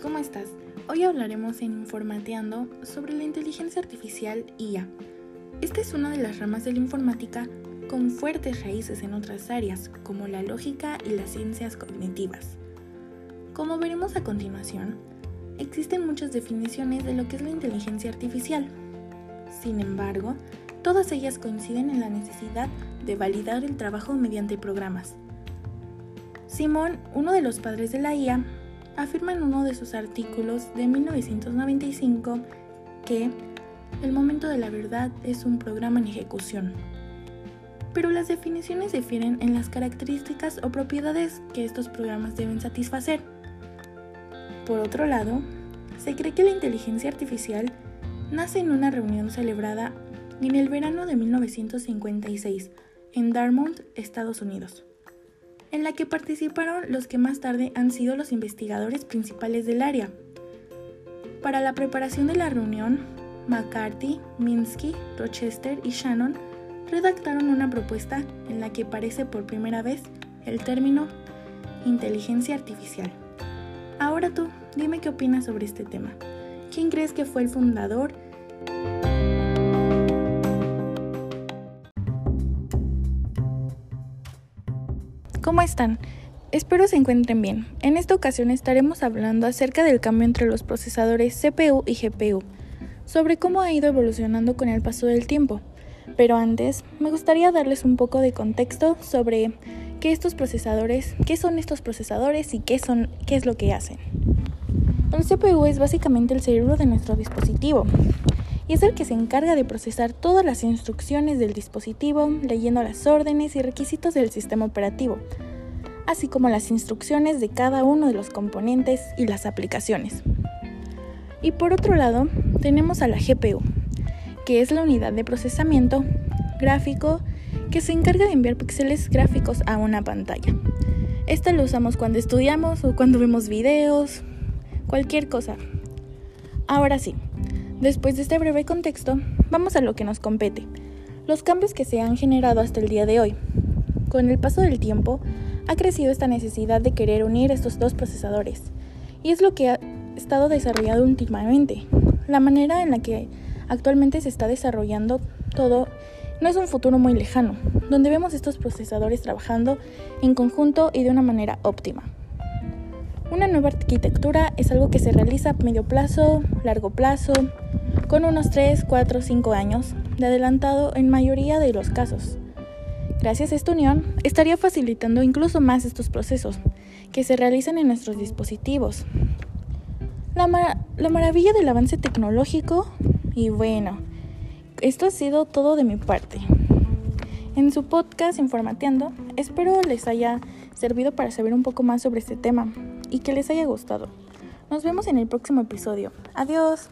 ¿Cómo estás? Hoy hablaremos en Informateando sobre la inteligencia artificial IA. Esta es una de las ramas de la informática con fuertes raíces en otras áreas, como la lógica y las ciencias cognitivas. Como veremos a continuación, existen muchas definiciones de lo que es la inteligencia artificial. Sin embargo, todas ellas coinciden en la necesidad de validar el trabajo mediante programas. Simón, uno de los padres de la IA, afirma en uno de sus artículos de 1995 que el momento de la verdad es un programa en ejecución. Pero las definiciones difieren en las características o propiedades que estos programas deben satisfacer. Por otro lado, se cree que la inteligencia artificial nace en una reunión celebrada en el verano de 1956 en Dartmouth, Estados Unidos en la que participaron los que más tarde han sido los investigadores principales del área. Para la preparación de la reunión, McCarthy, Minsky, Rochester y Shannon redactaron una propuesta en la que aparece por primera vez el término inteligencia artificial. Ahora tú, dime qué opinas sobre este tema. ¿Quién crees que fue el fundador? ¿Cómo están? Espero se encuentren bien. En esta ocasión estaremos hablando acerca del cambio entre los procesadores CPU y GPU, sobre cómo ha ido evolucionando con el paso del tiempo. Pero antes, me gustaría darles un poco de contexto sobre qué estos procesadores, qué son estos procesadores y qué son, qué es lo que hacen. El CPU es básicamente el cerebro de nuestro dispositivo y es el que se encarga de procesar todas las instrucciones del dispositivo, leyendo las órdenes y requisitos del sistema operativo, así como las instrucciones de cada uno de los componentes y las aplicaciones. Y por otro lado, tenemos a la GPU, que es la unidad de procesamiento gráfico que se encarga de enviar píxeles gráficos a una pantalla. Esta lo usamos cuando estudiamos o cuando vemos videos, cualquier cosa. Ahora sí, Después de este breve contexto, vamos a lo que nos compete, los cambios que se han generado hasta el día de hoy. Con el paso del tiempo, ha crecido esta necesidad de querer unir estos dos procesadores, y es lo que ha estado desarrollado últimamente. La manera en la que actualmente se está desarrollando todo no es un futuro muy lejano, donde vemos estos procesadores trabajando en conjunto y de una manera óptima. Una nueva arquitectura es algo que se realiza a medio plazo, largo plazo, con unos 3, 4, 5 años de adelantado en mayoría de los casos. Gracias a esta unión, estaría facilitando incluso más estos procesos que se realizan en nuestros dispositivos. La, la maravilla del avance tecnológico y bueno, esto ha sido todo de mi parte. En su podcast Informateando, espero les haya servido para saber un poco más sobre este tema y que les haya gustado. Nos vemos en el próximo episodio. Adiós.